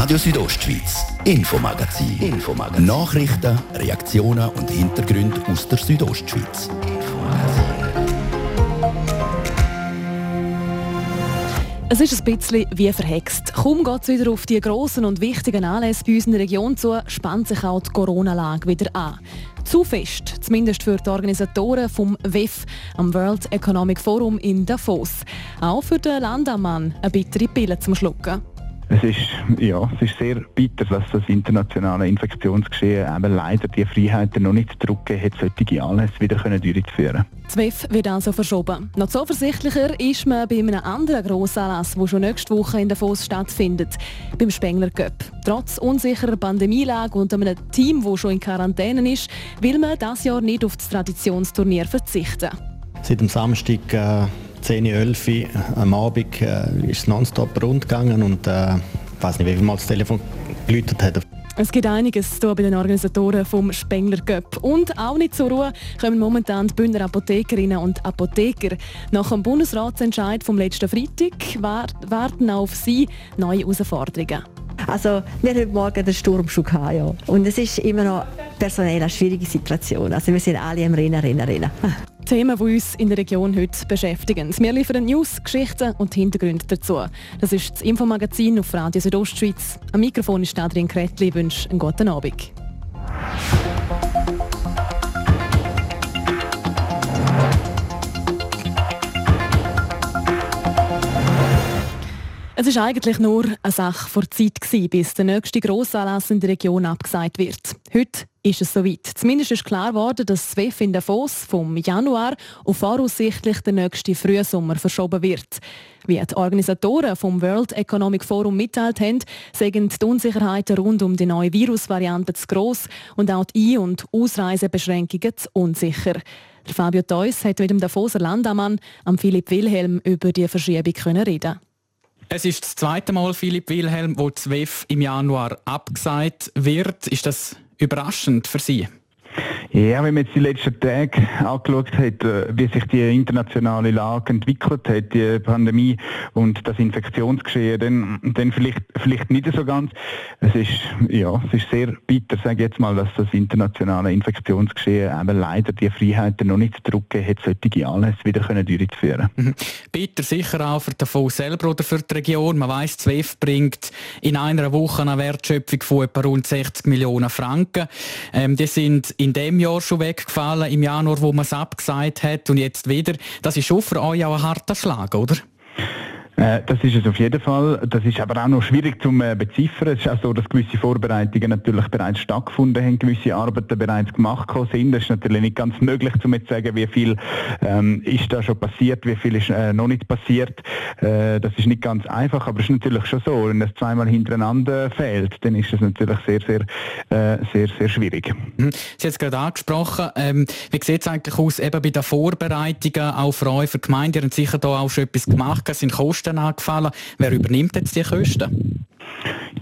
Radio Südostschweiz, Infomagazin. Infomagazin. Nachrichten, Reaktionen und Hintergründe aus der Südostschweiz. Es ist ein bisschen wie verhext. Kaum geht es wieder auf die grossen und wichtigen Anlässe bei uns in der Region zu, spannt sich auch die Corona-Lage wieder an. Zu fest, zumindest für die Organisatoren vom WEF am World Economic Forum in Davos. Auch für den Landammann eine bittere Pille zum Schlucken. Es ist, ja, es ist sehr bitter, dass das internationale Infektionsgeschehen eben leider die Freiheiten noch nicht zurückgegeben hat, solche Anlässe wieder durchzuführen. Das WEF wird also verschoben. Noch zuversichtlicher ist man bei einem anderen Grossanlass, der schon nächste Woche in Davos stattfindet, beim Spengler Cup. Trotz unsicherer Pandemielage und einem Team, das schon in Quarantäne ist, will man dieses Jahr nicht auf das Traditionsturnier verzichten. Seit dem Samstag äh 10, 11 Uhr am Abend äh, ist es nonstop rund gegangen und äh, ich weiß nicht, wie viel Mal das Telefon geläutet hat. Es gibt einiges hier bei den Organisatoren vom Spengler Cup. Und auch nicht zur Ruhe kommen momentan die Bündner Apothekerinnen und Apotheker. Nach dem Bundesratsentscheid vom letzten Freitag warten auf sie neue Herausforderungen. Also wir haben morgen den Sturm schon gehabt, ja. Und es ist immer noch personell eine schwierige Situation. Also wir sind alle am Rennen, Rennen, Rennen. Themen, die uns in der Region heute beschäftigen. Wir liefern News, Geschichten und Hintergründe dazu. Das ist das Infomagazin auf Radio Südostschweiz. Am Mikrofon ist Adrian Kretli. Ich wünsche einen guten Abend. Es war eigentlich nur eine Sache vor Zeit, bis der nächste Grossanlass in der Region abgesagt wird. Heute ist es soweit. Zumindest ist klar geworden, dass das WEF in Davos vom Januar auf voraussichtlich der nächste Frühsommer verschoben wird. Wie die Organisatoren vom World Economic Forum mitteilt haben, sagen die Unsicherheiten rund um die neue Virusvariante zu gross und auch die Ein- und Ausreisebeschränkungen zu unsicher. Fabio Theus hat mit dem Davoser Landammann, Philipp Wilhelm, über die Verschiebung reden es ist das zweite Mal, Philipp Wilhelm, wo das WEF im Januar abgesagt wird. Ist das überraschend für Sie? Ja, wenn man jetzt die letzten Tage angeschaut hat, äh, wie sich die internationale Lage entwickelt hat, die Pandemie und das Infektionsgeschehen, dann, dann vielleicht, vielleicht nicht so ganz. Es ist, ja, es ist sehr bitter, sage ich jetzt mal, dass das internationale Infektionsgeschehen eben leider die Freiheiten noch nicht zurückgegeben hat, solche Anlässe wieder können durchzuführen. Mhm. Bitter sicher auch für den Fonds selber oder für die Region. Man weiss, ZWEF bringt in einer Woche eine Wertschöpfung von etwa rund 60 Millionen Franken. Ähm, die sind in dem Jahr schon weggefallen, im Januar, wo man es abgesagt hat und jetzt wieder. Das ist schon für euch auch ein harter Schlag, oder? Äh, das ist es auf jeden Fall. Das ist aber auch noch schwierig zu äh, beziffern. Es ist auch so, dass gewisse Vorbereitungen natürlich bereits stattgefunden haben, gewisse Arbeiten bereits gemacht sind. Es ist natürlich nicht ganz möglich, zu sagen, wie viel ähm, ist da schon passiert, wie viel ist äh, noch nicht passiert. Äh, das ist nicht ganz einfach, aber es ist natürlich schon so. Wenn das zweimal hintereinander fehlt, dann ist es natürlich sehr, sehr, äh, sehr, sehr schwierig. Mhm. Sie haben es gerade angesprochen. Ähm, wie sieht es eigentlich aus eben bei den Vorbereitungen auch für euch, für die Gemeinde? Ihr habt sicher da auch schon etwas gemacht. Sind Kosten Kosten angefallen. Wer übernimmt jetzt die Kosten?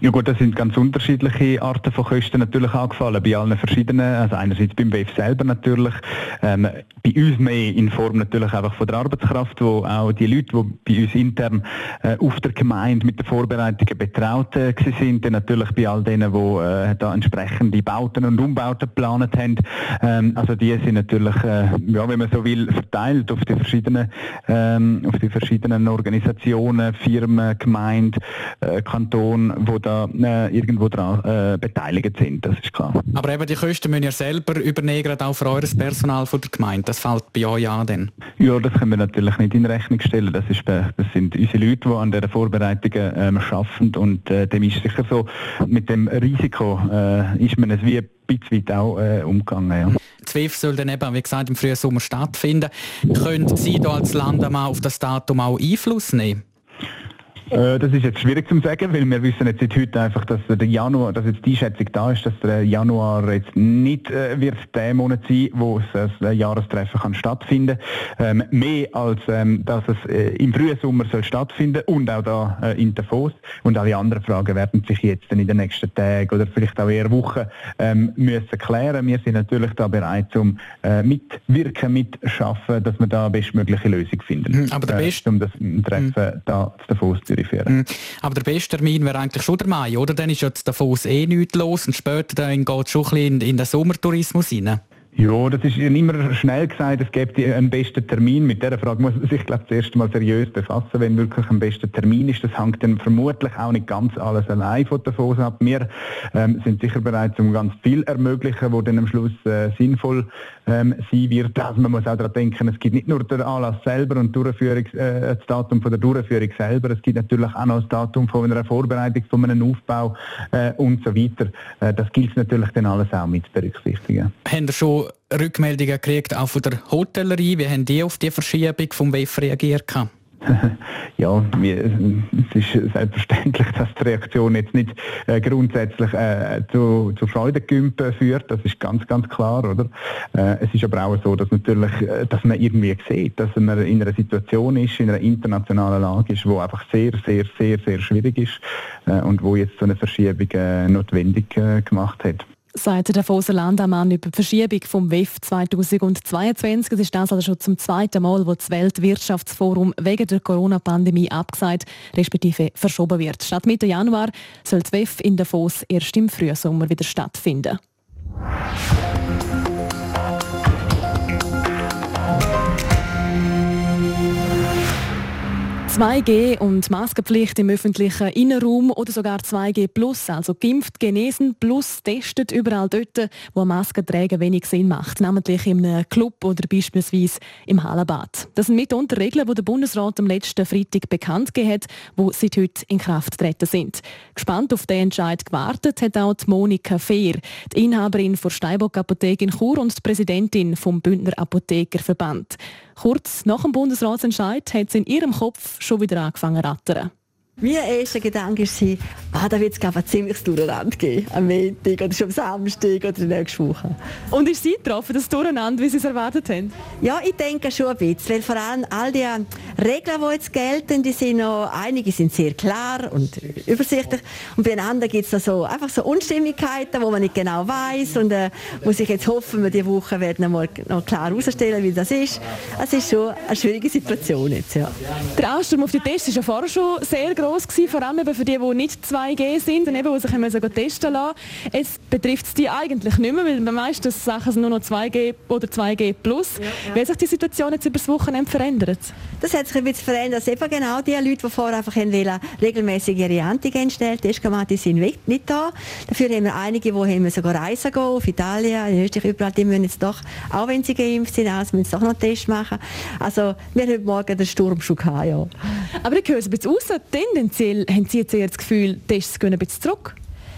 Ja gut, das sind ganz unterschiedliche Arten von Kosten natürlich angefallen, bei allen verschiedenen, also einerseits beim WEF selber natürlich, ähm, bei uns mehr in Form natürlich einfach von der Arbeitskraft, wo auch die Leute, die bei uns intern äh, auf der Gemeinde mit den Vorbereitungen betraut äh, sind, dann natürlich bei all denen, die äh, da entsprechende Bauten und Umbauten geplant haben, ähm, also die sind natürlich, äh, ja, wenn man so will, verteilt auf die verschiedenen, ähm, auf die verschiedenen Organisationen, Firmen, Gemeinde, äh, Kanton, wo da äh, irgendwo daran äh, beteiligt sind, das ist klar. Aber eben die Kosten müssen ihr selber übernehmen, gerade auch für eures Personal von der Gemeinde. Das fällt bei euch an dann? Ja, das können wir natürlich nicht in Rechnung stellen. Das, ist, das sind unsere Leute, die an der Vorbereitungen ähm, arbeiten und äh, dem ist sicher so, mit dem Risiko äh, ist man es wie ein bisschen weit auch äh, umgegangen. Ja. ZWIF soll dann eben, wie gesagt, im Frühsommer stattfinden. Können Sie da als Land auf das Datum auch Einfluss nehmen? Äh, das ist jetzt schwierig zu sagen, weil wir wissen jetzt seit heute einfach, dass der Januar, dass jetzt die Schätzung da ist, dass der Januar jetzt nicht äh, wird der Monat sein, wo das äh, Jahrestreffen kann stattfinden. Ähm, mehr als ähm, dass es äh, im frühen Sommer soll stattfinden und auch da äh, in Davos. Und alle anderen Fragen werden sich jetzt dann in den nächsten Tagen oder vielleicht auch eher Wochen ähm, müssen klären. Wir sind natürlich da bereit, um äh, mitwirken, mitschaffen, dass wir da bestmögliche Lösung finden. Mhm, aber der äh, um das Treffen mhm. da zu Davos zu Zürich führen. Mhm. Aber der beste Termin wäre eigentlich schon der Mai, oder? Dann ist jetzt davon eh nichts los und später dann geht es schon ein bisschen in, in den Sommertourismus hinein. Ja, das ist immer schnell gesagt, es gibt einen besten Termin. Mit dieser Frage muss man sich glaube das erste Mal seriös befassen, wenn wirklich ein bester Termin ist. Das hängt dann vermutlich auch nicht ganz alles allein von Davos ab. Wir ähm, sind sicher bereit, um ganz viel ermöglichen, wo dann am Schluss äh, sinnvoll ähm, sein wird. Also man muss auch daran denken, es gibt nicht nur den Anlass selber und Durchführung, äh, das Datum von der Durchführung selber, es gibt natürlich auch noch das Datum von einer Vorbereitung, von einem Aufbau äh, und so weiter. Äh, das gilt natürlich dann alles auch mit berücksichtigen. Haben schon Rückmeldungen gekriegt, auch von der Hotellerie? Wie haben die auf die Verschiebung vom WEF reagiert? Ja, es ist selbstverständlich, dass die Reaktion jetzt nicht äh, grundsätzlich äh, zu, zu Freudengümpen führt. Das ist ganz, ganz klar, oder? Äh, es ist aber auch so, dass natürlich, äh, dass man irgendwie sieht, dass man in einer Situation ist, in einer internationalen Lage ist, wo einfach sehr, sehr, sehr, sehr schwierig ist äh, und wo jetzt so eine Verschiebung äh, notwendig gemacht hat sagt der Foser Landamann über die Verschiebung vom WEF 2022. Es ist das also schon zum zweiten Mal, wo das Weltwirtschaftsforum wegen der Corona-Pandemie abgesagt, respektive verschoben wird. Statt Mitte Januar soll das WEF in Davos erst im Frühsommer wieder stattfinden. 2G und Maskenpflicht im öffentlichen Innenraum oder sogar 2G plus, also geimpft, genesen plus testet überall dort, wo Masken tragen wenig Sinn macht, namentlich einem Club oder beispielsweise im Hallenbad. Das sind mitunter Regeln, die der Bundesrat am letzten Freitag bekannt gegeben hat, die seit heute in Kraft treten sind. Gespannt auf den Entscheid gewartet hat auch Monika Fehr, die Inhaberin der Steinbock Apotheke in Chur und die Präsidentin vom Bündner Apothekerverband. Kurz nach dem Bundesratsentscheid hat sie in ihrem Kopf schon wieder angefangen zu rattern. Mein erster Gedanke war, ah, da wird es ein ziemliches Durcheinander geben. Am Montag oder schon am Samstag oder nächste Woche. Und ist Sie getroffen, das Durcheinander, wie Sie es erwartet haben? Ja, ich denke schon ein bisschen. Weil vor allem all die Regeln, die jetzt gelten, die sind noch, einige sind sehr klar und übersichtlich. Und bei anderen gibt es so, einfach so Unstimmigkeiten, wo man nicht genau weiß und äh, muss ich jetzt hoffen, wir diese Woche werden mal, noch klar herausstellen, wie das ist. Es ist schon eine schwierige Situation jetzt, ja. Der Ansturm auf die Tests war ja vorher schon sehr groß groß gewesen, vor allem eben für die, die nicht 2G sind und eben, die sich müssen testen lassen Es betrifft es die eigentlich nicht mehr, weil meistens Sachen sind nur noch 2G oder 2G+. Plus. Ja, ja. Wie hat sich die Situation jetzt über das Wochenende verändert? Das hat sich ein bisschen verändert. Also eben genau die Leute, die vorher einfach wollen, regelmäßig ihre Antigen-Test gemacht die sind nicht da. Dafür haben wir einige, die haben sogar reisen gehen, auf Italien, in Österreich, überall, die müssen jetzt doch, auch wenn sie geimpft sind, also müssen doch noch einen Test machen. Also wir haben heute Morgen den Sturm schon gehabt, ja. Aber ich höre es ein bisschen raus, tendenziell haben Sie jetzt eher das Gefühl, Tests gehen ein bisschen zurück?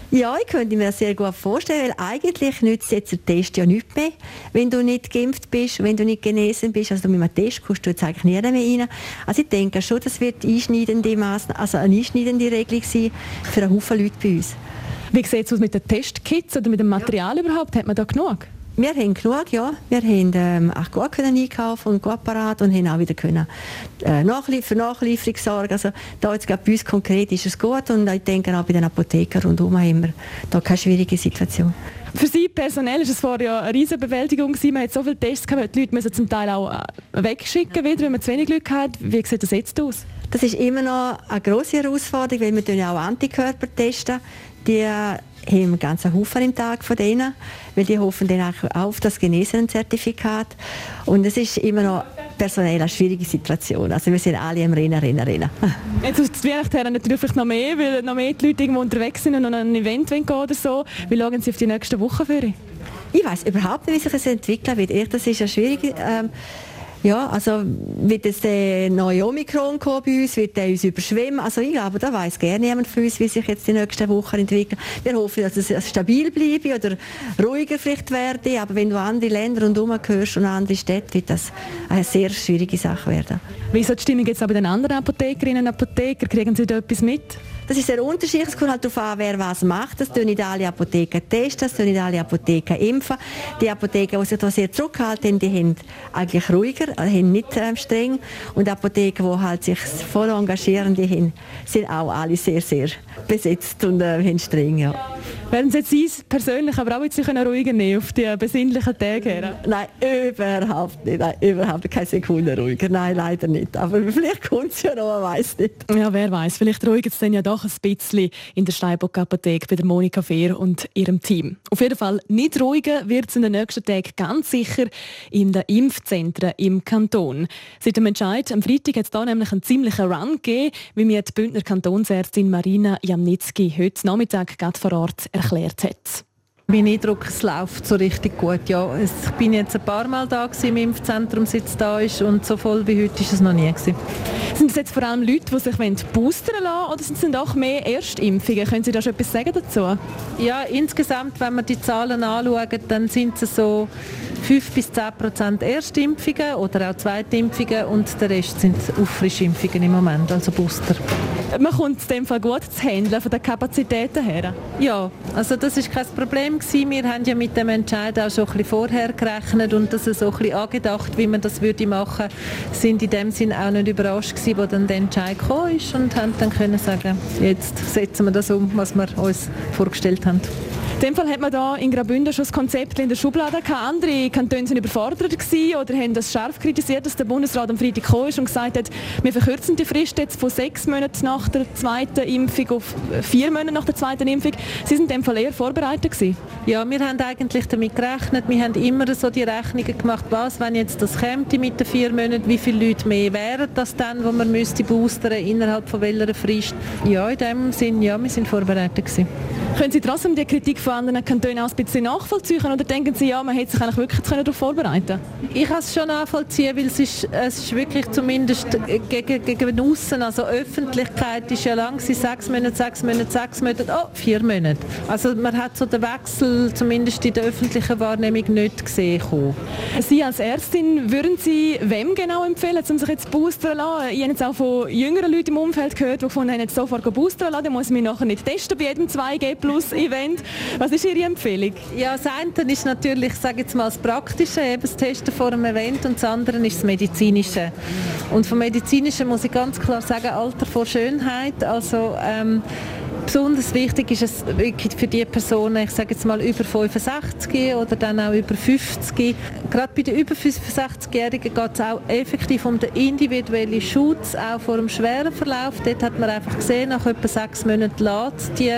Ja, ich könnte mir das sehr gut vorstellen, weil eigentlich nützt jetzt der Test ja nichts mehr, wenn du nicht geimpft bist, wenn du nicht genesen bist. Also mit einem Test kommst du jetzt eigentlich nie mehr rein. Also ich denke schon, das wird einschneidende Massnahmen, also eine einschneidende Regelung sein für einen Haufen Leute bei uns. Wie sieht es aus mit den Testkits oder mit dem Material überhaupt? Hat man da genug? Wir haben genug, ja. Wir haben ähm, auch gut können einkaufen und gut parat und haben auch wieder können, äh, nachlief für Nachlieferung sorgen. Also da jetzt bei uns konkret ist es gut und ich denke auch bei den Apothekern rundherum haben wir da keine schwierige Situation. Für Sie personell ist es vorher ja eine riesige Bewältigung gewesen. Man hat so viele Tests gehabt, die Leute müssen zum Teil auch äh, wegschicken wieder, wenn man zu wenig Glück hat. Wie sieht das jetzt aus? Das ist immer noch eine grosse Herausforderung, weil wir ja auch Antikörper testen. Die haben ganz einen Haufen im Tag von denen, weil die hoffen dann auch auf das Genesenen-Zertifikat. Und es ist immer noch personell eine schwierige Situation. Also wir sind alle im Rennen, Rennen, Rennen. Jetzt aus der Weihnachten natürlich noch mehr, weil noch mehr Leute irgendwo unterwegs sind und an ein Event gehen oder so. Wie schauen Sie auf die nächsten Wochen für? Ich weiß überhaupt nicht, wie sich das entwickeln wird. Das ist eine schwierige... Ähm, ja, also wird es der neue Omikron kommen bei uns, wird der uns überschwemmen? Also ich glaube, da weiß gerne jemand von uns, wie sich jetzt die nächsten Wochen entwickeln. Wir hoffen, dass es stabil bleibe oder ruhiger vielleicht werde, aber wenn du andere Länder und hörst und andere Städte, wird das eine sehr schwierige Sache werden. Wie ist die Stimmung jetzt auch bei den anderen Apothekerinnen und Apothekern? Kriegen Sie da etwas mit? Das ist sehr unterschiedlich. Es kommt halt darauf an, wer was macht. Das tun nicht alle Apotheken testen, das tun nicht alle Apotheken impfen. Die Apotheken, die sich da sehr zurückhalten, die haben eigentlich ruhiger, also haben nicht äh, streng. Und Apotheken, die halt sich voll engagieren, die haben, sind auch alle sehr, sehr besetzt und äh, haben streng. Ja. Werden Sie jetzt Sie persönlich aber auch jetzt ruhiger nehmen auf die besinnlichen Tage her? Nein, überhaupt nicht. Nein, überhaupt keine Sekunde ruhiger. Nein, leider nicht. Aber vielleicht kommt es ja noch, man weiß nicht. Ja, wer weiß. Vielleicht ruhigt es dann ja doch ein bisschen in der Steinbock Apotheke bei der Monika Fehr und ihrem Team. Auf jeden Fall nicht ruhiger wird es in den nächsten Tagen ganz sicher in den Impfzentren im Kanton. Seit dem Entscheid am Freitag hat es da nämlich einen ziemlichen Run gegeben, wie mir die Bündner Kantonsärztin Marina Jamnitzki heute Nachmittag gerade vor Ort erklärt hat. Mein Eindruck, es läuft so richtig gut. Ja, ich bin jetzt ein paar Mal da im Impfzentrum, seit es da ist und so voll wie heute ist es noch nie gewesen. Sind es jetzt vor allem Leute, die sich boostern lassen oder sind es auch mehr Erstimpfungen? Können Sie da schon etwas sagen dazu? Ja, insgesamt, wenn wir die Zahlen anschauen, dann sind es so 5 bis 10 Prozent Erstimpfungen oder auch Zweitimpfungen und der Rest sind Auffrischimpfungen im Moment, also Booster. Man kommt in dem Fall gut zu handeln von den Kapazitäten her? Ja, also das ist kein Problem gewesen. Wir haben ja mit dem Entscheid auch schon ein bisschen vorher gerechnet und das so ein bisschen angedacht, wie man das würde machen, sind in dem Sinn auch nicht überrascht gewesen, wo dann der Entscheid gekommen ist und haben dann können sagen, jetzt setzen wir das um, was wir uns vorgestellt haben. In dem Fall hat man da in Graubünden schon das Konzept in der Schublade gehabt. Andere Kantone sind überfordert gewesen oder haben das scharf kritisiert, dass der Bundesrat am Freitag gekommen ist und gesagt hat, wir verkürzen die Frist jetzt von sechs Monaten nach der zweiten Impfung auf vier Monate nach der zweiten Impfung. Sie sind in dem Fall eher vorbereitet gewesen? Ja, wir haben eigentlich damit gerechnet. Wir haben immer so die Rechnungen gemacht, was, wenn jetzt das käme mit den vier Monaten, wie viele Leute mehr wären das dann, wo man müsste boostern innerhalb von welcher Frist? Ja, in dem Sinn, ja, wir sind vorbereitet gewesen. Können Sie trotzdem die Kritik von anderen Kantonen auch ein bisschen nachvollziehen oder denken Sie, ja, man hätte sich eigentlich wirklich darauf vorbereiten Ich kann es schon nachvollziehen, weil es ist, es ist wirklich zumindest gegen, gegen außen, also Öffentlichkeit ist ja lang, sechs Monate, sechs Monate, sechs Monate, oh, vier Monate. Also man hat so den Wechsel zumindest in der öffentlichen Wahrnehmung nicht gesehen. Sie als Ärztin, würden Sie wem genau empfehlen, um sich jetzt boostern zu lassen? Ich habe jetzt auch von jüngeren Leuten im Umfeld gehört, die gefunden haben, jetzt sofort boostern lassen, dann muss ich mich nachher nicht testen bei jedem 2G Plus Event. Was ist Ihre Empfehlung? Ja, das eine ist natürlich, sage jetzt mal, das Praktische, eben das Testen vor einem Event und das andere ist das Medizinische. Und vom Medizinischen muss ich ganz klar sagen, Alter vor Schönheit. Also ähm, Besonders wichtig ist es wirklich für die Personen, ich sage jetzt mal über 65 oder dann auch über 50. Gerade bei den über 65-Jährigen geht es auch effektiv um den individuellen Schutz, auch vor einem schweren Verlauf. Dort hat man einfach gesehen, nach etwa sechs Monaten lässt die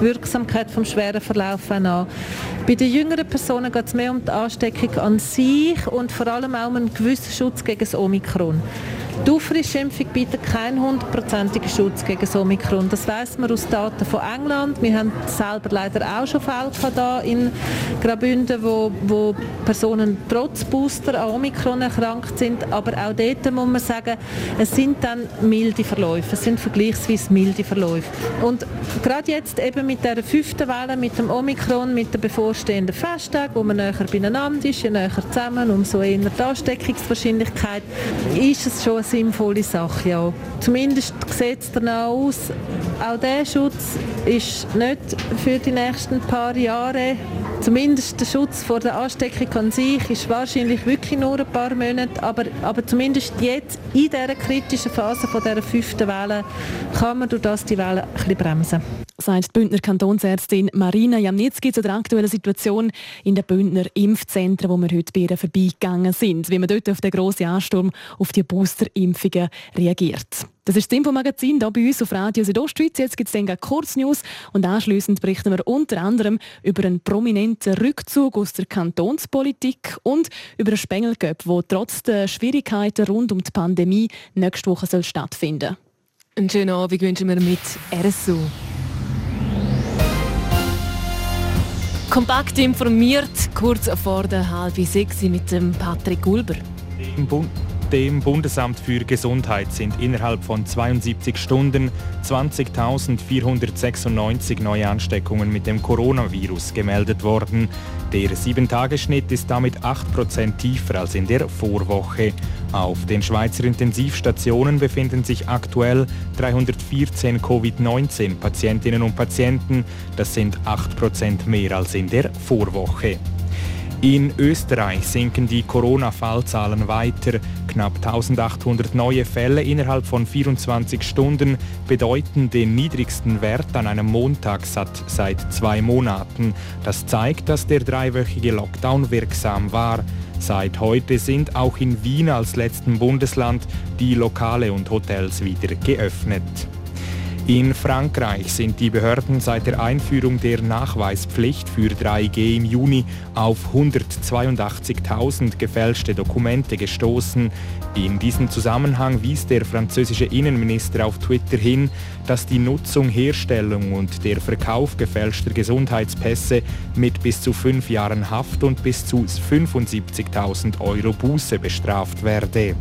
Wirksamkeit vom schweren Verlauf an. Bei den jüngeren Personen geht es mehr um die Ansteckung an sich und vor allem auch um einen gewissen Schutz gegen das Omikron. Die Auffrischimpfung bietet keinen hundertprozentigen Schutz gegen das Omikron. Das weiß man aus Daten von England. Wir haben selber leider auch schon Fälle hier in Graubünden, wo, wo Personen trotz Booster an Omikron erkrankt sind. Aber auch dort muss man sagen, es sind dann milde Verläufe. Es sind vergleichsweise milde Verläufe. Und gerade jetzt eben mit der fünften Welle, mit dem Omikron, mit der bevorstehenden Festtag, wo man näher beieinander ist, je näher zusammen, umso eher die Ansteckungswahrscheinlichkeit, ist es schon sinnvolle Sache, ja. Zumindest sieht es danach aus. Auch dieser Schutz ist nicht für die nächsten paar Jahre. Zumindest der Schutz vor der Ansteckung an sich ist wahrscheinlich wirklich nur ein paar Monate, aber, aber zumindest jetzt in dieser kritischen Phase von dieser fünften Welle kann man durch das die Welle ein bisschen bremsen sagt die Bündner Kantonsärztin Marina Jamnitzki zu der aktuellen Situation in den Bündner Impfzentren, wo wir heute bei ihr vorbeigegangen sind, wie man dort auf den grossen Ansturm auf die Boosterimpfungen reagiert. Das ist das Infomagazin hier bei uns auf Radio Südostschweiz. Jetzt gibt es dann Kurznews und anschließend berichten wir unter anderem über einen prominenten Rückzug aus der Kantonspolitik und über einen Spengelgöp, der trotz der Schwierigkeiten rund um die Pandemie nächste Woche soll stattfinden soll. Einen schönen Abend wünschen wir mit RSU. Kompakt informiert, kurz vor der halben sechs mit dem Patrick Gulber. Im Bund dem Bundesamt für Gesundheit sind innerhalb von 72 Stunden 20.496 neue Ansteckungen mit dem Coronavirus gemeldet worden. Der 7-Tage-Schnitt ist damit 8% tiefer als in der Vorwoche. Auf den Schweizer Intensivstationen befinden sich aktuell 314 Covid-19-Patientinnen und Patienten. Das sind 8% mehr als in der Vorwoche. In Österreich sinken die Corona-Fallzahlen weiter. Knapp 1800 neue Fälle innerhalb von 24 Stunden bedeuten den niedrigsten Wert an einem Montag seit zwei Monaten. Das zeigt, dass der dreiwöchige Lockdown wirksam war. Seit heute sind auch in Wien als letztem Bundesland die Lokale und Hotels wieder geöffnet. In Frankreich sind die Behörden seit der Einführung der Nachweispflicht für 3G im Juni auf 182.000 gefälschte Dokumente gestoßen. In diesem Zusammenhang wies der französische Innenminister auf Twitter hin, dass die Nutzung, Herstellung und der Verkauf gefälschter Gesundheitspässe mit bis zu fünf Jahren Haft und bis zu 75.000 Euro Buße bestraft werde.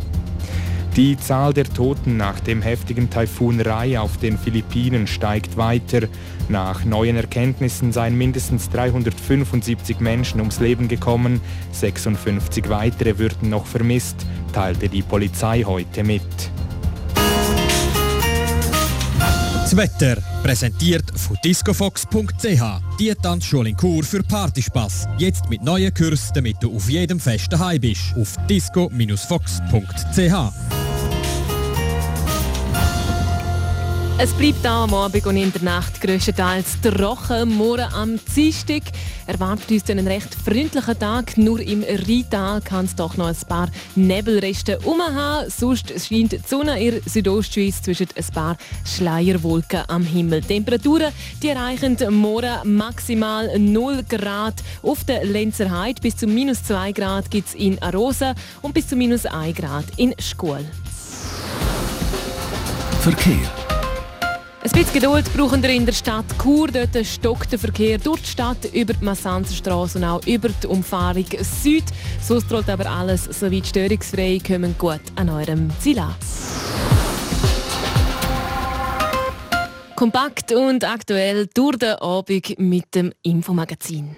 Die Zahl der Toten nach dem heftigen Taifun Rai auf den Philippinen steigt weiter. Nach neuen Erkenntnissen seien mindestens 375 Menschen ums Leben gekommen, 56 weitere würden noch vermisst, teilte die Polizei heute mit. Das Wetter präsentiert von discofox.ch. Die Tanzschule in Kur für Partyspaß. Jetzt mit neuen Kursen, damit du auf jedem Fest daheim bist. Auf disco-fox.ch. Es bleibt am Abend und in der Nacht größtenteils trocken. Morgen am Dienstag erwartet uns einen recht freundlichen Tag. Nur im Rheintal kann es doch noch ein paar Nebelreste umhaben. Sonst scheint die Sonne in Südostschweiz zwischen ein paar Schleierwolken am Himmel. Die Temperaturen die erreichen morgen maximal 0 Grad auf der Lenzer Heide. Bis zu minus 2 Grad gibt es in Arosa und bis zu minus 1 Grad in Schkuhl. Verkehr ein bisschen Geduld brauchen wir in der Stadt Chur. Dort stockt der Verkehr durch die Stadt über die Massanzerstraße und auch über die Umfahrung Süd. Sonst rollt aber alles soweit störungsfrei. Kommen gut an eurem Ziel an. Kompakt und aktuell durch den Abend mit dem Infomagazin.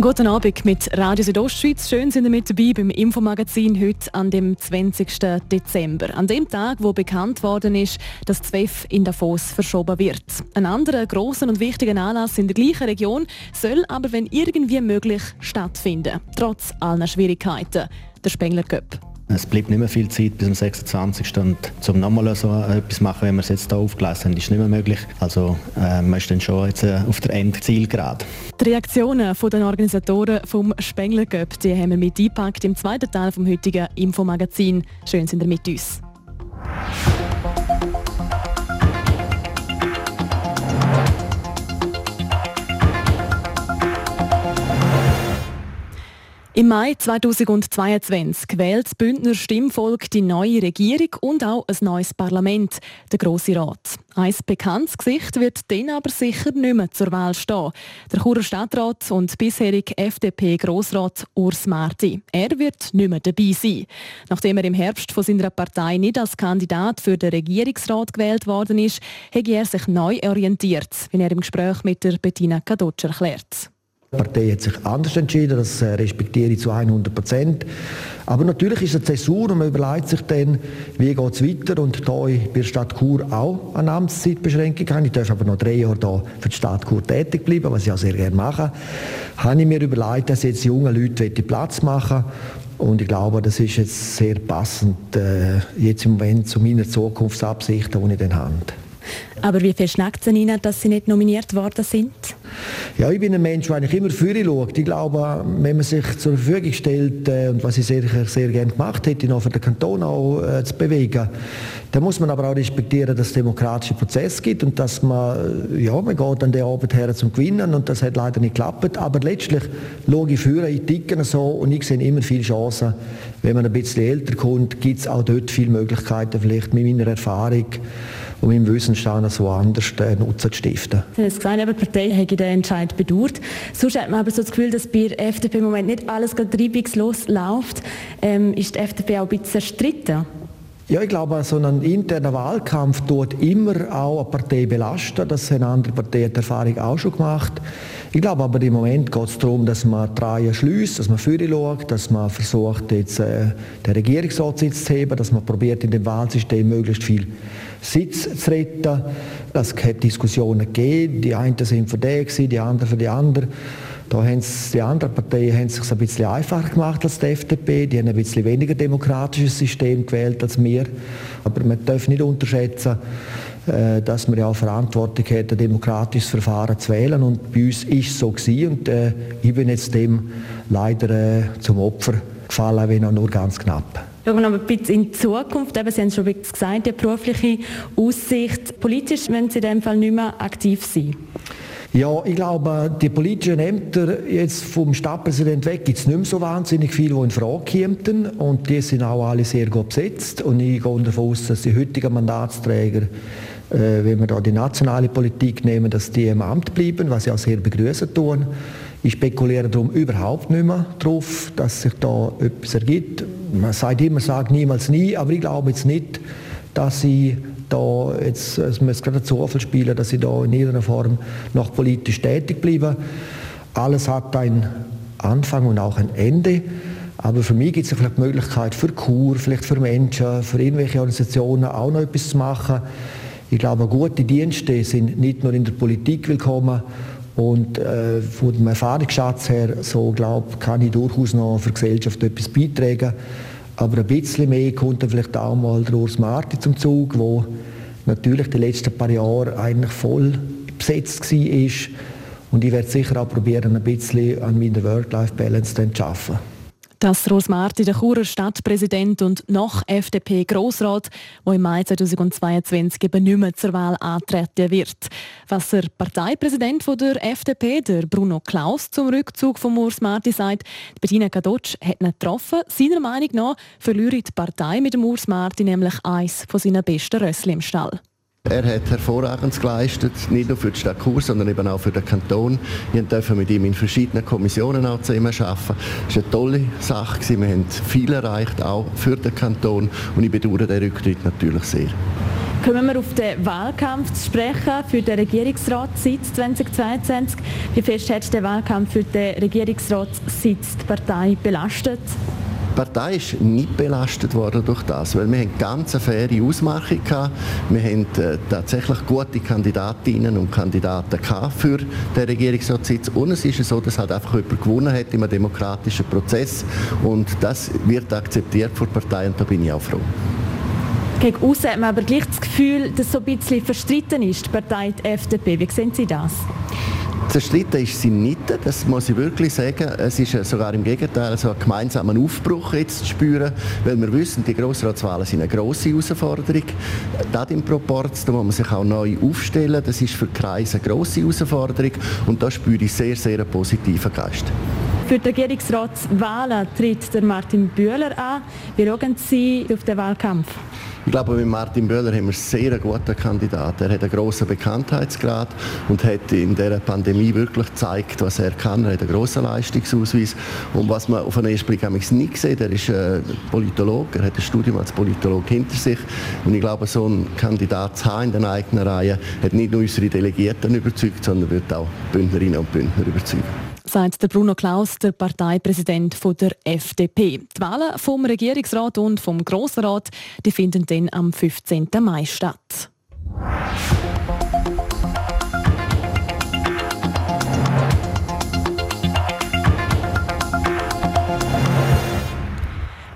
Guten Abend mit Radio Südostschweiz. Schön sind Sie mit dabei beim Infomagazin heute an dem 20. Dezember. An dem Tag, wo bekannt worden ist, dass das WEF in Davos verschoben wird. Ein anderer großer und wichtiger Anlass in der gleichen Region soll aber, wenn irgendwie möglich, stattfinden. Trotz aller Schwierigkeiten. Der Spengler Cup. Es bleibt nicht mehr viel Zeit bis zum 26. Und zum nochmal so etwas machen, wie wir es jetzt hier aufgelesen haben, ist nicht mehr möglich. Also äh, man ist dann schon jetzt äh, auf der Endzielgerade. Die Reaktionen von den Organisatoren vom Spengler Cup, die haben wir mit eingepackt im zweiten Teil vom heutigen Infomagazin. Schön sind ihr mit uns. Im Mai 2022 wählt das Bündner Stimmvolk die neue Regierung und auch ein neues Parlament, der Grosse Rat. Ein bekanntes Gesicht wird dann aber sicher nicht mehr zur Wahl stehen. Der Churer Stadtrat und bisherige FDP-Grossrat Urs Marti. Er wird nicht mehr dabei sein. Nachdem er im Herbst von seiner Partei nicht als Kandidat für den Regierungsrat gewählt worden ist, hat er sich neu orientiert, wie er im Gespräch mit der Bettina Kadotsch erklärt. Die Partei hat sich anders entschieden, das äh, respektiere ich zu 100 Prozent. Aber natürlich ist es eine Zäsur und man überlegt sich dann, wie geht es weiter. Und da ich bei der Stadt Chur auch eine Amtszeitbeschränkung habe, ich darf aber noch drei Jahre da für die Stadt Chur tätig bleiben, was ich auch sehr gerne mache, habe ich mir überlegt, dass jetzt junge Leute Platz machen und ich glaube, das ist jetzt sehr passend äh, jetzt im Moment zu meiner Zukunftsabsichten, die ich dann habe. Aber wie viel schnackt es Ihnen, dass Sie nicht nominiert worden sind? Ja, ich bin ein Mensch, der eigentlich immer für schaut. Ich glaube, wenn man sich zur Verfügung stellt, äh, und was ich sehr, sehr gerne gemacht hätte, noch für den Kanton auch äh, zu bewegen, dann muss man aber auch respektieren, dass es demokratische Prozess gibt und dass man, äh, ja, man geht an der Arbeit her zum Gewinnen und das hat leider nicht geklappt. Aber letztlich schaue ich für, ich ticke so und ich sehe immer viele Chancen. Wenn man ein bisschen älter kommt, gibt es auch dort viele Möglichkeiten, vielleicht mit meiner Erfahrung und meinem Wissen stehen, so anders den Nutzen zu stiften. Sie haben gesagt, die Partei hat den Entscheid bedauert. Sonst hat man aber so das Gefühl, dass bei der FDP im Moment nicht alles reibungslos läuft. Ähm, ist die FDP auch ein bisschen zerstritten? Ja, ich glaube, so ein interner Wahlkampf tut immer auch eine Partei belasten. Das haben andere Parteien die Erfahrung auch schon gemacht. Ich glaube aber im Moment geht es darum, dass man die Reihe schließt, dass man für schaut, dass man versucht, jetzt, äh, den Regierungsratssitz zu heben, dass man probiert, in dem Wahlsystem möglichst viel Sitz zu retten. Es hat Diskussionen gegeben. Die einen sind für den, die anderen für die anderen. Da haben die anderen Parteien haben es sich ein bisschen einfacher gemacht als die FDP. Die haben ein bisschen weniger demokratisches System gewählt als wir. Aber man darf nicht unterschätzen, äh, dass man ja auch Verantwortung hat, ein demokratisches Verfahren zu wählen. Und bei uns ist es so gewesen. Und äh, ich bin jetzt dem leider äh, zum Opfer gefallen, wenn auch nur ganz knapp. Schauen wir noch ein bisschen in Zukunft. Eben, Sie haben es schon gesagt, die berufliche Aussicht. Politisch wenn Sie in dem Fall nicht mehr aktiv sein. Ja, ich glaube, die politischen Ämter jetzt vom Stadtpräsident weg gibt es nicht mehr so wahnsinnig viele, die in Frage kämen. Und die sind auch alle sehr gut besetzt. Und ich gehe davon aus, dass die heutigen Mandatsträger, äh, wenn wir da die nationale Politik nehmen, dass die im Amt bleiben, was ich auch sehr begrüßen tun. Ich spekuliere darum überhaupt nicht mehr darauf, dass sich da etwas ergibt. Man sagt immer, sagt niemals nie, aber ich glaube jetzt nicht, dass sie da jetzt, es muss gerade Zufall spielen, dass sie da in irgendeiner Form noch politisch tätig bleiben. Alles hat einen Anfang und auch ein Ende. Aber für mich gibt es vielleicht die Möglichkeit für Kur, vielleicht für Menschen, für irgendwelche Organisationen auch noch etwas zu machen. Ich glaube, gute Dienste sind nicht nur in der Politik willkommen. Und äh, von dem Erfahrungsschatz her, so glaube kann ich durchaus noch für die Gesellschaft etwas beitragen. Aber ein bisschen mehr kommt dann vielleicht auch mal der Urs Marti zum Zug, wo natürlich die letzten paar Jahre eigentlich voll besetzt war. Und ich werde sicher auch probieren, ein bisschen an meiner Work-Life-Balance zu arbeiten. Das Rosmarti, der Churer Stadtpräsident und noch FDP-Grossrat, der im Mai 2022 eben nicht mehr zur Wahl antreten wird. Was der Parteipräsident der FDP, der Bruno Klaus, zum Rückzug von Urs Marti sagt, Bettina Kadotsch hat ihn getroffen. Seiner Meinung nach verliere die Partei mit dem Urs Marti nämlich eins von seinen besten Rössli im Stall. Er hat hervorragend geleistet, nicht nur für die Stadt Chur, sondern eben auch für den Kanton. Wir dürfen mit ihm in verschiedenen Kommissionen auch zusammen arbeiten. Es war eine tolle Sache. Wir haben viel erreicht, auch für den Kanton. Und ich bedauere den Rücktritt natürlich sehr. Kommen wir auf den Wahlkampf zu sprechen für den Regierungsratssitz 2022. Wie fest hat der Wahlkampf für den Regierungsratssitz die Partei belastet? Partei ist nicht belastet worden durch das, weil wir haben ganz eine faire Ausmachung gehabt. Wir haben äh, tatsächlich gute Kandidatinnen und Kandidaten für den Regierungsratssitz und es ist so, dass halt einfach jemand gewonnen hat im demokratischen Prozess und das wird akzeptiert von der Partei und da bin ich auch froh. Gegen außen hat man aber gleich das Gefühl, dass so ein bisschen verstritten ist, die Partei die FDP. Wie sehen Sie das? Zerstritten ist sie nicht, das muss ich wirklich sagen. Es ist sogar im Gegenteil so einen gemeinsamen Aufbruch jetzt zu spüren, weil wir wissen, die Grossratswahlen sind eine grosse Herausforderung. Das im Proporz, da muss man sich auch neu aufstellen. Das ist für Kreise eine grosse Herausforderung und da spüre ich sehr, sehr einen positiven Geist. Für die Regierungsratswahlen tritt der Martin Bühler an. Wie schauen Sie auf den Wahlkampf? Ich glaube, mit Martin Böhler haben wir sehr einen guten Kandidaten. Er hat einen grossen Bekanntheitsgrad und hat in dieser Pandemie wirklich gezeigt, was er kann. Er hat einen grossen Leistungsausweis. Und was man auf den ersten Blick nicht sieht, er ist ein Politologe, er hat ein Studium als Politologe hinter sich. Und ich glaube, so einen Kandidat zu haben in den eigenen Reihen, hat nicht nur unsere Delegierten überzeugt, sondern wird auch Bündnerinnen und Bündner überzeugen sagt der Bruno Klaus, der Parteipräsident der FDP. Die Wahlen vom Regierungsrat und vom Grossrat die finden dann am 15. Mai statt.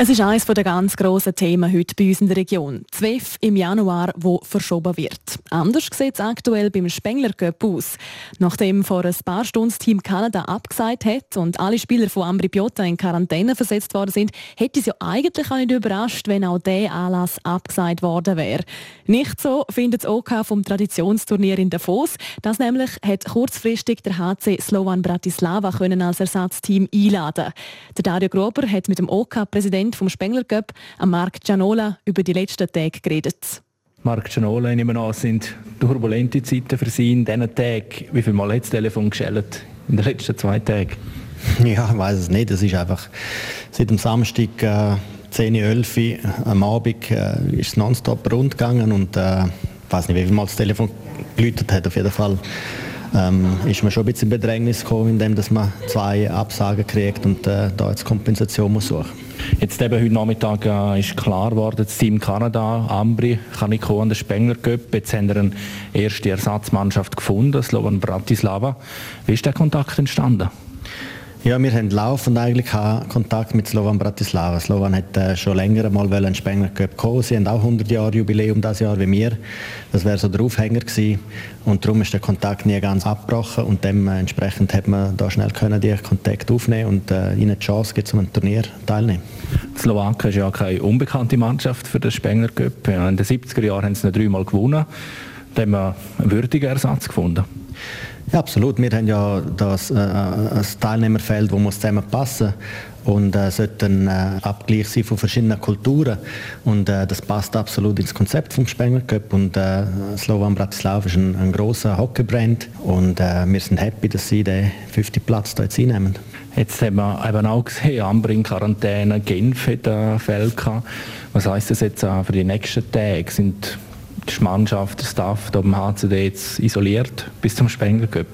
Es ist eines der ganz grossen Themen heute bei uns in der Region. ZWEF im Januar, wo verschoben wird. Anders sieht es aktuell beim Spengler Cup aus. Nachdem vor ein paar Stunden Team Kanada abgesagt hat und alle Spieler von Ambri Piotta in Quarantäne versetzt worden sind, hätte es ja eigentlich auch nicht überrascht, wenn auch dieser Anlass abgesagt worden wäre. Nicht so findet das OK vom Traditionsturnier in Davos. Das nämlich hat kurzfristig der HC Slovan Bratislava können als Ersatzteam einladen. Der Dario Grober hat mit dem OK-Präsidenten Präsident vom Spengler Cup, Marc Gianola, über die letzten Tage geredet. Marc Gianola, ich nehme an, sind turbulente Zeiten für Sie in diesen Tagen. Wie viel Mal hat das Telefon geschellt in den letzten zwei Tagen? Ja, ich weiß es nicht. Es ist einfach seit dem Samstag äh, 10, 11 Uhr am Abend äh, ist es nonstop rund gegangen und äh, ich weiß nicht, wie viel Mal das Telefon geläutet hat. Auf jeden Fall ähm, ist man schon ein bisschen in Bedrängnis gekommen, indem dass man zwei Absagen kriegt und äh, da jetzt Kompensation muss suchen. Jetzt eben heute Nachmittag äh, ist klar geworden, das Team Kanada, Ambri, kann ich an den Spengler Cup. Jetzt haben wir eine erste Ersatzmannschaft gefunden, Slovan Bratislava. Wie ist der Kontakt entstanden? Ja, wir haben laufend eigentlich Kontakt mit Slovan Bratislava. Slovan hat äh, schon länger mal einen Spengler Cup kommen. Sie haben auch 100 Jahre Jubiläum das Jahr wie wir. Das wäre so der Aufhänger gewesen. Und darum ist der Kontakt nie ganz abgebrochen und dementsprechend hat man da schnell können die Kontakt aufnehmen und äh, ihnen die Chance gibt, um Turnier teilnehmen. Die Slowaken ist ja keine unbekannte Mannschaft für den Spengler Cup. In den 70er Jahren haben sie ihn dreimal gewonnen. Da haben wir einen würdigen Ersatz gefunden. Ja, absolut. Wir haben ja das äh, ein Teilnehmerfeld, wo muss zusammenpassen und äh, sollte ein äh, Abgleich sein von verschiedenen Kulturen und äh, das passt absolut ins Konzept vom Spengler Cup und äh, Slovan Bratislava ist ein, ein großer Hockeybrand und äh, wir sind happy, dass sie den fünften Platz da jetzt einnehmen. Jetzt haben wir eben auch gesehen, Amber in Quarantäne, Genf hat ein Feld gehabt. Was heisst das jetzt für die nächsten Tage? Sind die Mannschaft, der Staff da beim HCD jetzt isoliert bis zum Spengler Cup?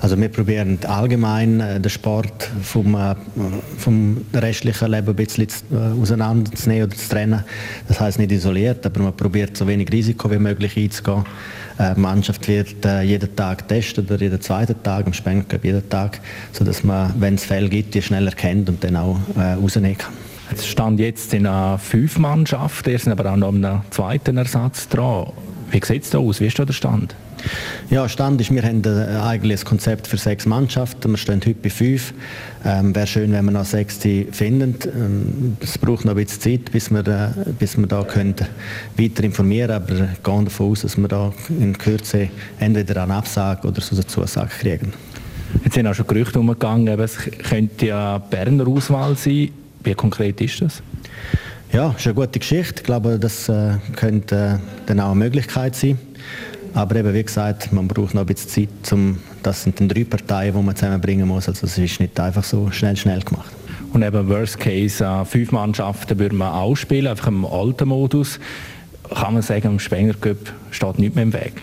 Also wir probieren allgemein äh, den Sport vom, äh, vom restlichen Leben ein bisschen äh, auseinanderzunehmen oder zu trennen. Das heißt nicht isoliert, aber man probiert so wenig Risiko wie möglich einzugehen. Die Mannschaft wird jeden Tag testen oder jeden zweiten Tag, am Spengler jeden Tag, sodass man, wenn es Fälle gibt, die schnell erkennt und dann auch rausnehmen kann. Es stand jetzt in einer fünf Mannschaften, ihr sind aber auch noch einem zweiten Ersatz dran. Wie sieht es da aus? Wie ist da der Stand? Ja, Stand ist, wir haben eigentlich ein Konzept für sechs Mannschaften. Wir stehen heute bei fünf. Ähm, Wäre schön, wenn wir noch sechs finden. Ähm, es braucht noch ein bisschen Zeit, bis wir, äh, bis wir da können weiter informieren können. Aber gehen davon aus, dass wir da in Kürze entweder eine Absage oder so eine Zusage kriegen. Jetzt sind auch schon Gerüchte umgegangen, es könnte ja Berner Auswahl sein. Wie konkret ist das? Ja, das ist eine gute Geschichte. Ich glaube, das äh, könnte äh, dann auch eine Möglichkeit sein. Aber eben, wie gesagt, man braucht noch ein bisschen Zeit, um, das sind dann drei Parteien, die man zusammenbringen muss. Also es ist nicht einfach so schnell, schnell gemacht. Und eben Worst Case, äh, fünf Mannschaften würden wir auch spielen, einfach im alten Modus. Kann man sagen, im Spenger Cup steht nichts mehr im Weg?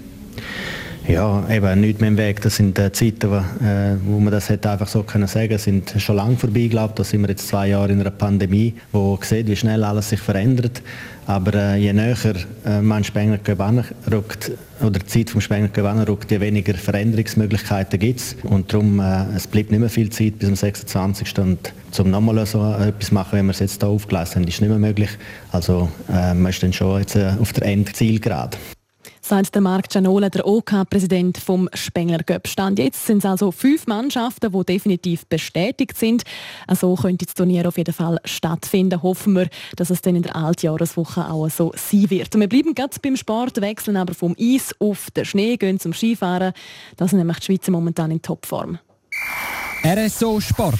Ja, eben nicht mehr im Weg. Das sind äh, Zeiten, wo, äh, wo man das hätte einfach so können sagen, sind schon lange vorbei, glaube Da sind wir jetzt zwei Jahre in einer Pandemie, wo sieht, wie schnell alles sich verändert. Aber äh, je näher äh, man Spengler rückt, oder die Zeit vom Spengler rückt, je weniger Veränderungsmöglichkeiten gibt es. Und darum, äh, es bleibt nicht mehr viel Zeit bis zum 26. Und zum nochmal so etwas machen, wie wir es jetzt hier aufgelesen haben, ist nicht mehr möglich. Also äh, man ist dann schon jetzt äh, auf der Endzielgerade sagt der Marc Gianola, der OK-Präsident vom Spengler Göpp. Stand jetzt sind es also fünf Mannschaften, die definitiv bestätigt sind. Also könnte das Turnier auf jeden Fall stattfinden. Hoffen wir, dass es dann in der Altjahreswoche auch so sein wird. Und wir bleiben ganz beim Sport, wechseln aber vom Eis auf den Schnee, gehen zum Skifahren. Das sind nämlich die Schweizer momentan in Topform. RSO Sport.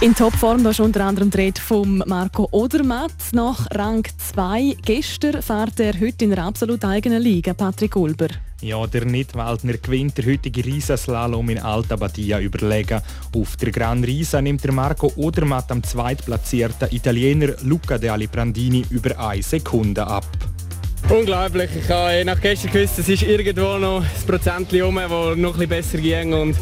in Topform, da ist unter anderem dreht vom Marco Odermatt nach Rang 2. Gestern fährt er heute in der absolut eigenen Liga, Patrick Ulber. Ja, der Nidwaldner gewinnt der heutige Riesenslalom in Alta Badia überlegen. Auf der Gran Risa nimmt der Marco Odermatt am zweitplatzierten Italiener Luca De Aliprandini über eine Sekunde ab. Unglaublich. Ich habe nach gestern gewusst, es ist irgendwo noch ein Prozent um, das noch ein bisschen besser ging. Und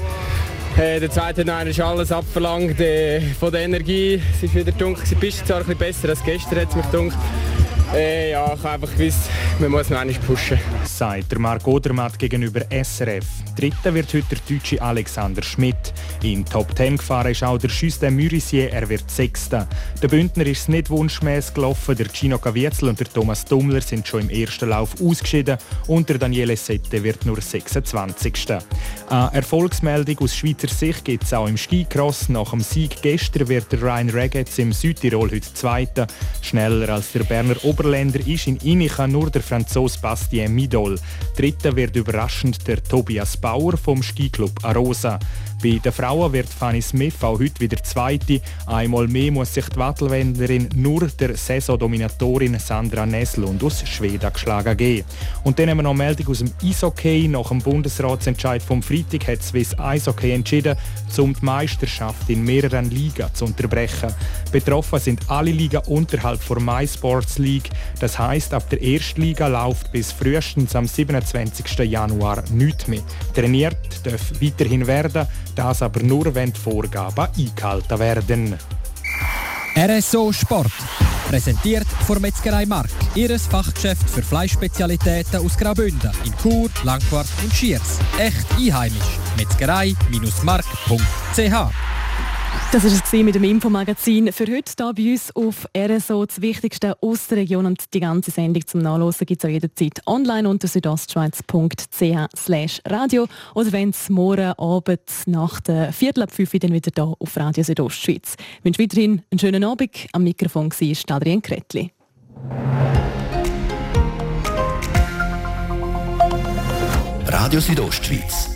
äh, der zweite Nein ist alles abverlangt äh, von der Energie. Es ist wieder dunkel. Die Piste zwar ein bisschen besser als gestern, hat es mich dunkel. Äh, ja, ich habe einfach gewusst, man muss noch einmal pushen. Sagt der Marc Odermatt gegenüber SRF. Dritter wird heute der deutsche Alexander Schmidt. In Top 10 gefahren ist auch der Justin Murisier, er wird Sechster. Der Bündner ist nicht wunschmäßig gelaufen. Der Gino Caviezel und der Thomas Dummler sind schon im ersten Lauf ausgeschieden und der Daniele Sette wird nur 26. Eine Erfolgsmeldung aus Schweizer Sicht gibt es auch im Skicross. Nach dem Sieg gestern wird der Ryan Regetz im Südtirol heute Zweiter. Schneller als der Berner Oberländer ist in Imicha nur der Franzose Bastien Midol. Dritter wird überraschend der Tobias Bauer vom Skiclub Arosa. Bei den Frauen wird Fanny Smith auch heute wieder Zweite. Einmal mehr muss sich die Wattelwenderin nur der Saisondominatorin Sandra Neslund aus Schweden geschlagen geben. Und dann haben wir noch eine Meldung aus dem Eishockey. Nach dem Bundesratsentscheid vom Freitag hat Swiss Eishockey entschieden, um die Meisterschaft in mehreren Ligen zu unterbrechen. Betroffen sind alle Ligen unterhalb der MySports League. Das heißt, ab der ersten Liga läuft bis frühestens am 27. Januar nichts mehr. Trainiert darf weiterhin werden, das aber nur, wenn die Vorgaben eingehalten werden. RSO Sport. Präsentiert von Metzgerei Mark. Ihres Fachgeschäft für Fleischspezialitäten aus Graubünden in Chur, Langquart und Schiers. Echt einheimisch. Metzgerei-mark.ch das war es mit dem Infomagazin. Für heute hier bei uns auf RSO das Wichtigste aus der Region und die ganze Sendung zum Nachlesen gibt es auch jederzeit online unter südostschweiz.ch radio oder wenn es morgen Abend nach der Viertel ab 5 dann wieder hier auf Radio Südostschweiz. Ich wünsche weiterhin einen schönen Abend. Am Mikrofon war Adrian Kretli. Radio Südostschweiz,